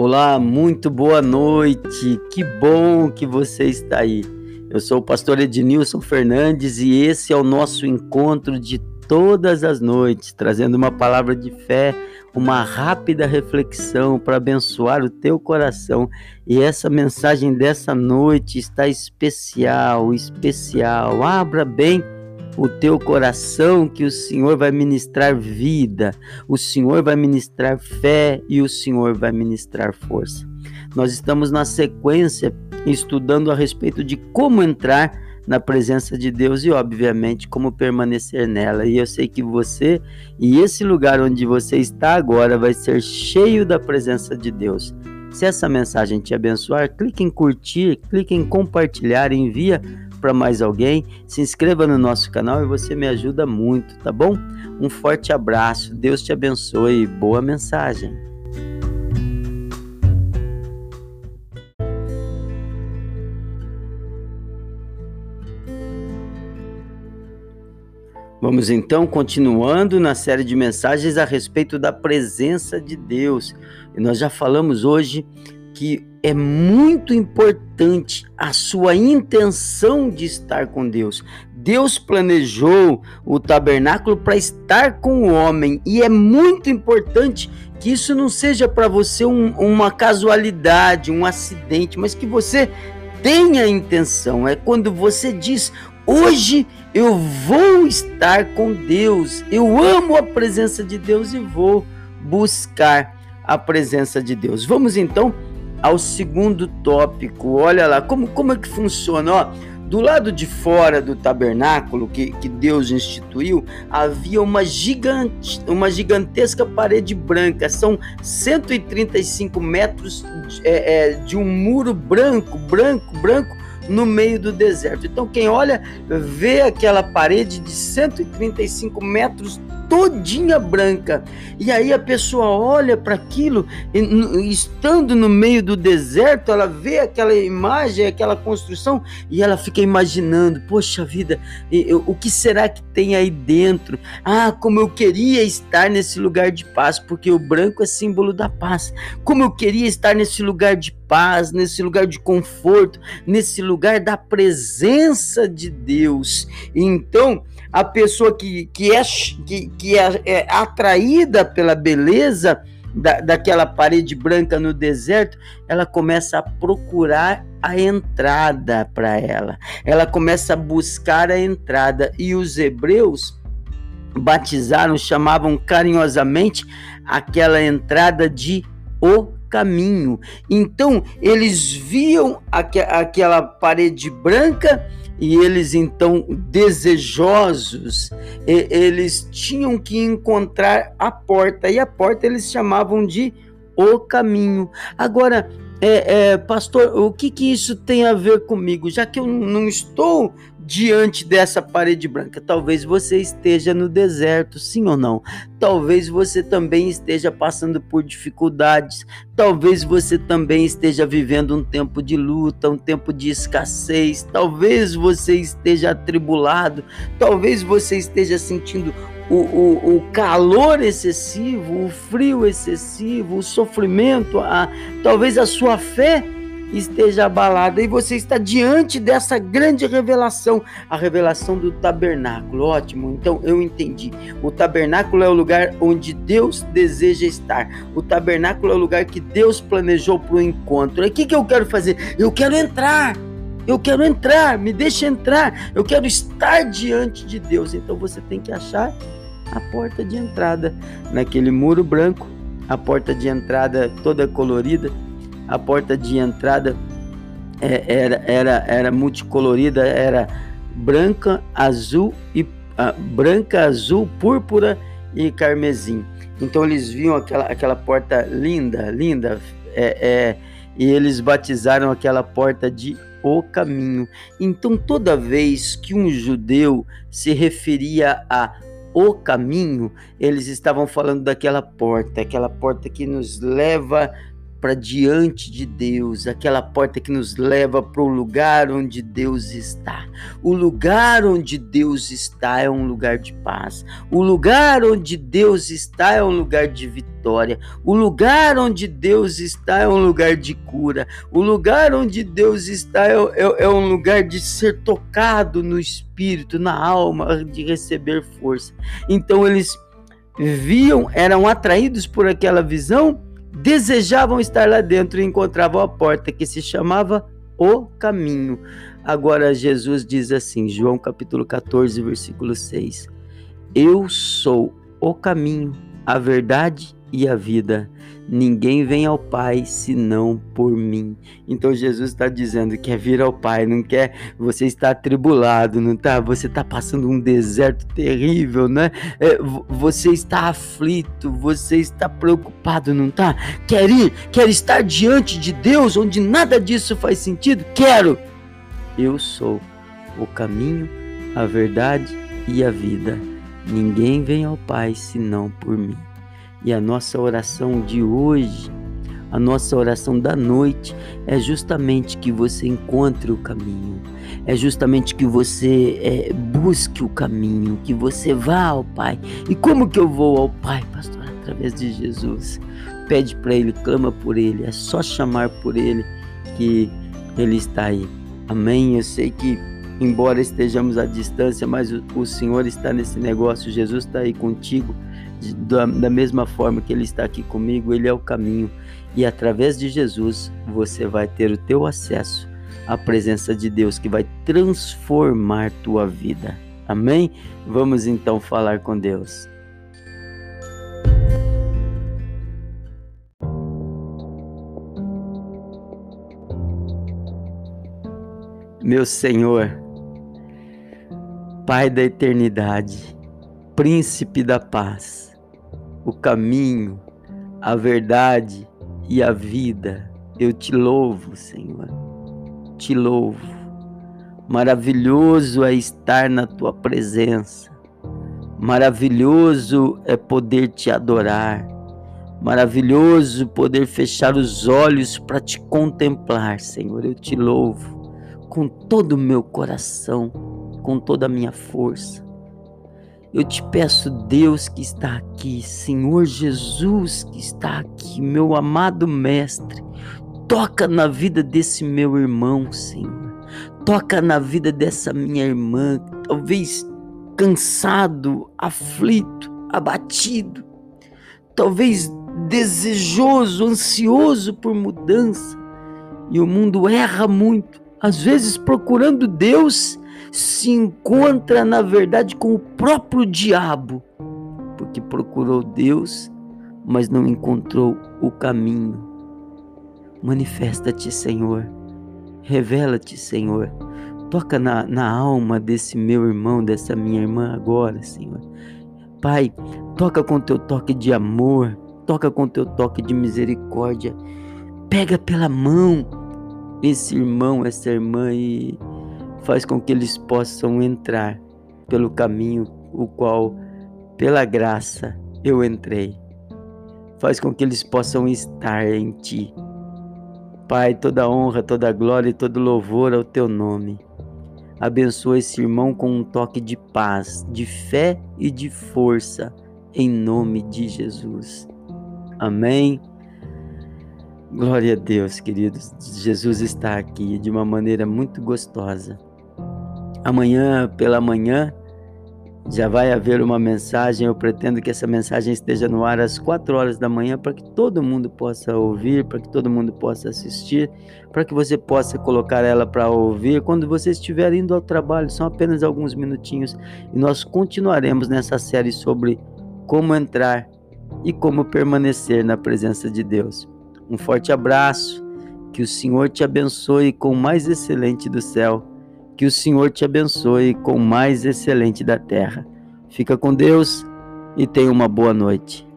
Olá, muito boa noite. Que bom que você está aí. Eu sou o pastor Ednilson Fernandes e esse é o nosso encontro de todas as noites, trazendo uma palavra de fé, uma rápida reflexão para abençoar o teu coração. E essa mensagem dessa noite está especial, especial. Abra bem o teu coração, que o Senhor vai ministrar vida, o Senhor vai ministrar fé e o Senhor vai ministrar força. Nós estamos na sequência estudando a respeito de como entrar na presença de Deus e, obviamente, como permanecer nela. E eu sei que você e esse lugar onde você está agora vai ser cheio da presença de Deus. Se essa mensagem te abençoar, clique em curtir, clique em compartilhar, envia para mais alguém, se inscreva no nosso canal e você me ajuda muito, tá bom? Um forte abraço, Deus te abençoe, boa mensagem. Vamos então continuando na série de mensagens a respeito da presença de Deus. E nós já falamos hoje que é muito importante a sua intenção de estar com Deus. Deus planejou o tabernáculo para estar com o homem e é muito importante que isso não seja para você um, uma casualidade, um acidente, mas que você tenha intenção. É quando você diz: Hoje eu vou estar com Deus, eu amo a presença de Deus e vou buscar a presença de Deus. Vamos então ao segundo tópico. Olha lá, como, como é que funciona? Ó, do lado de fora do tabernáculo que, que Deus instituiu, havia uma, gigante, uma gigantesca parede branca. São 135 metros é, é, de um muro branco, branco, branco, no meio do deserto. Então, quem olha, vê aquela parede de 135 metros todinha branca. E aí a pessoa olha para aquilo, estando no meio do deserto, ela vê aquela imagem, aquela construção e ela fica imaginando: poxa vida, o que será que tem aí dentro? Ah, como eu queria estar nesse lugar de paz, porque o branco é símbolo da paz. Como eu queria estar nesse lugar de paz, nesse lugar de conforto, nesse lugar da presença de Deus. Então, a pessoa que, que, é, que, que é, é atraída pela beleza da, daquela parede branca no deserto, ela começa a procurar a entrada para ela. Ela começa a buscar a entrada. E os hebreus batizaram, chamavam carinhosamente aquela entrada de o caminho. Então, eles viam aqu aquela parede branca e eles então desejosos, eles tinham que encontrar a porta e a porta eles chamavam de o caminho. Agora, é, é, pastor, o que, que isso tem a ver comigo? Já que eu não estou diante dessa parede branca. Talvez você esteja no deserto, sim ou não? Talvez você também esteja passando por dificuldades. Talvez você também esteja vivendo um tempo de luta, um tempo de escassez. Talvez você esteja atribulado. Talvez você esteja sentindo o, o, o, calor excessivo, o frio excessivo, o sofrimento, a, talvez a sua fé esteja abalada e você está diante dessa grande revelação, a revelação do tabernáculo. Ótimo, então eu entendi. O tabernáculo é o lugar onde Deus deseja estar. O tabernáculo é o lugar que Deus planejou para o encontro. E o que, que eu quero fazer? Eu quero entrar. Eu quero entrar, me deixa entrar. Eu quero estar diante de Deus. Então você tem que achar a porta de entrada naquele muro branco, a porta de entrada toda colorida a porta de entrada é, era, era, era multicolorida, era branca, azul e uh, branca, azul, púrpura e carmesim. Então eles viam aquela, aquela porta linda, linda, é, é, e eles batizaram aquela porta de o caminho. Então toda vez que um judeu se referia a o caminho, eles estavam falando daquela porta, aquela porta que nos leva para diante de Deus, aquela porta que nos leva para o lugar onde Deus está. O lugar onde Deus está é um lugar de paz. O lugar onde Deus está é um lugar de vitória. O lugar onde Deus está é um lugar de cura. O lugar onde Deus está é, é, é um lugar de ser tocado no espírito, na alma, de receber força. Então eles viam, eram atraídos por aquela visão desejavam estar lá dentro e encontravam a porta que se chamava o caminho. Agora Jesus diz assim, João capítulo 14, versículo 6: Eu sou o caminho, a verdade e a vida. Ninguém vem ao Pai senão por mim. Então Jesus está dizendo que quer vir ao Pai, não quer. Você está atribulado, não tá? Você está passando um deserto terrível, né? É, você está aflito, você está preocupado, não tá? Quer ir, quer estar diante de Deus, onde nada disso faz sentido? Quero. Eu sou o caminho, a verdade e a vida. Ninguém vem ao Pai senão por mim. E a nossa oração de hoje, a nossa oração da noite, é justamente que você encontre o caminho, é justamente que você é, busque o caminho, que você vá ao Pai. E como que eu vou ao Pai, pastor? Através de Jesus. Pede para Ele, clama por Ele, é só chamar por Ele que Ele está aí. Amém? Eu sei que embora estejamos à distância, mas o, o Senhor está nesse negócio, Jesus está aí contigo da, da mesma forma que Ele está aqui comigo, Ele é o caminho. E através de Jesus você vai ter o teu acesso à presença de Deus que vai transformar tua vida. Amém? Vamos então falar com Deus. Meu Senhor, Pai da eternidade, Príncipe da paz, o caminho, a verdade e a vida. Eu te louvo, Senhor. Te louvo. Maravilhoso é estar na tua presença. Maravilhoso é poder te adorar. Maravilhoso poder fechar os olhos para te contemplar, Senhor. Eu te louvo com todo o meu coração, com toda a minha força. Eu te peço, Deus que está aqui, Senhor Jesus que está aqui, meu amado Mestre, toca na vida desse meu irmão, Senhor. Toca na vida dessa minha irmã, talvez cansado, aflito, abatido, talvez desejoso, ansioso por mudança. E o mundo erra muito, às vezes procurando Deus se encontra, na verdade, com o próprio diabo, porque procurou Deus, mas não encontrou o caminho. Manifesta-te, Senhor. Revela-te, Senhor. Toca na, na alma desse meu irmão, dessa minha irmã agora, Senhor. Pai, toca com teu toque de amor, toca com teu toque de misericórdia. Pega pela mão esse irmão, essa irmã e faz com que eles possam entrar pelo caminho o qual, pela graça, eu entrei. Faz com que eles possam estar em ti. Pai, toda honra, toda glória e todo louvor ao teu nome. Abençoa esse irmão com um toque de paz, de fé e de força, em nome de Jesus. Amém. Glória a Deus, queridos. Jesus está aqui de uma maneira muito gostosa. Amanhã pela manhã já vai haver uma mensagem. Eu pretendo que essa mensagem esteja no ar às 4 horas da manhã para que todo mundo possa ouvir, para que todo mundo possa assistir, para que você possa colocar ela para ouvir quando você estiver indo ao trabalho. São apenas alguns minutinhos e nós continuaremos nessa série sobre como entrar e como permanecer na presença de Deus. Um forte abraço, que o Senhor te abençoe com o mais excelente do céu que o Senhor te abençoe com o mais excelente da terra. Fica com Deus e tenha uma boa noite.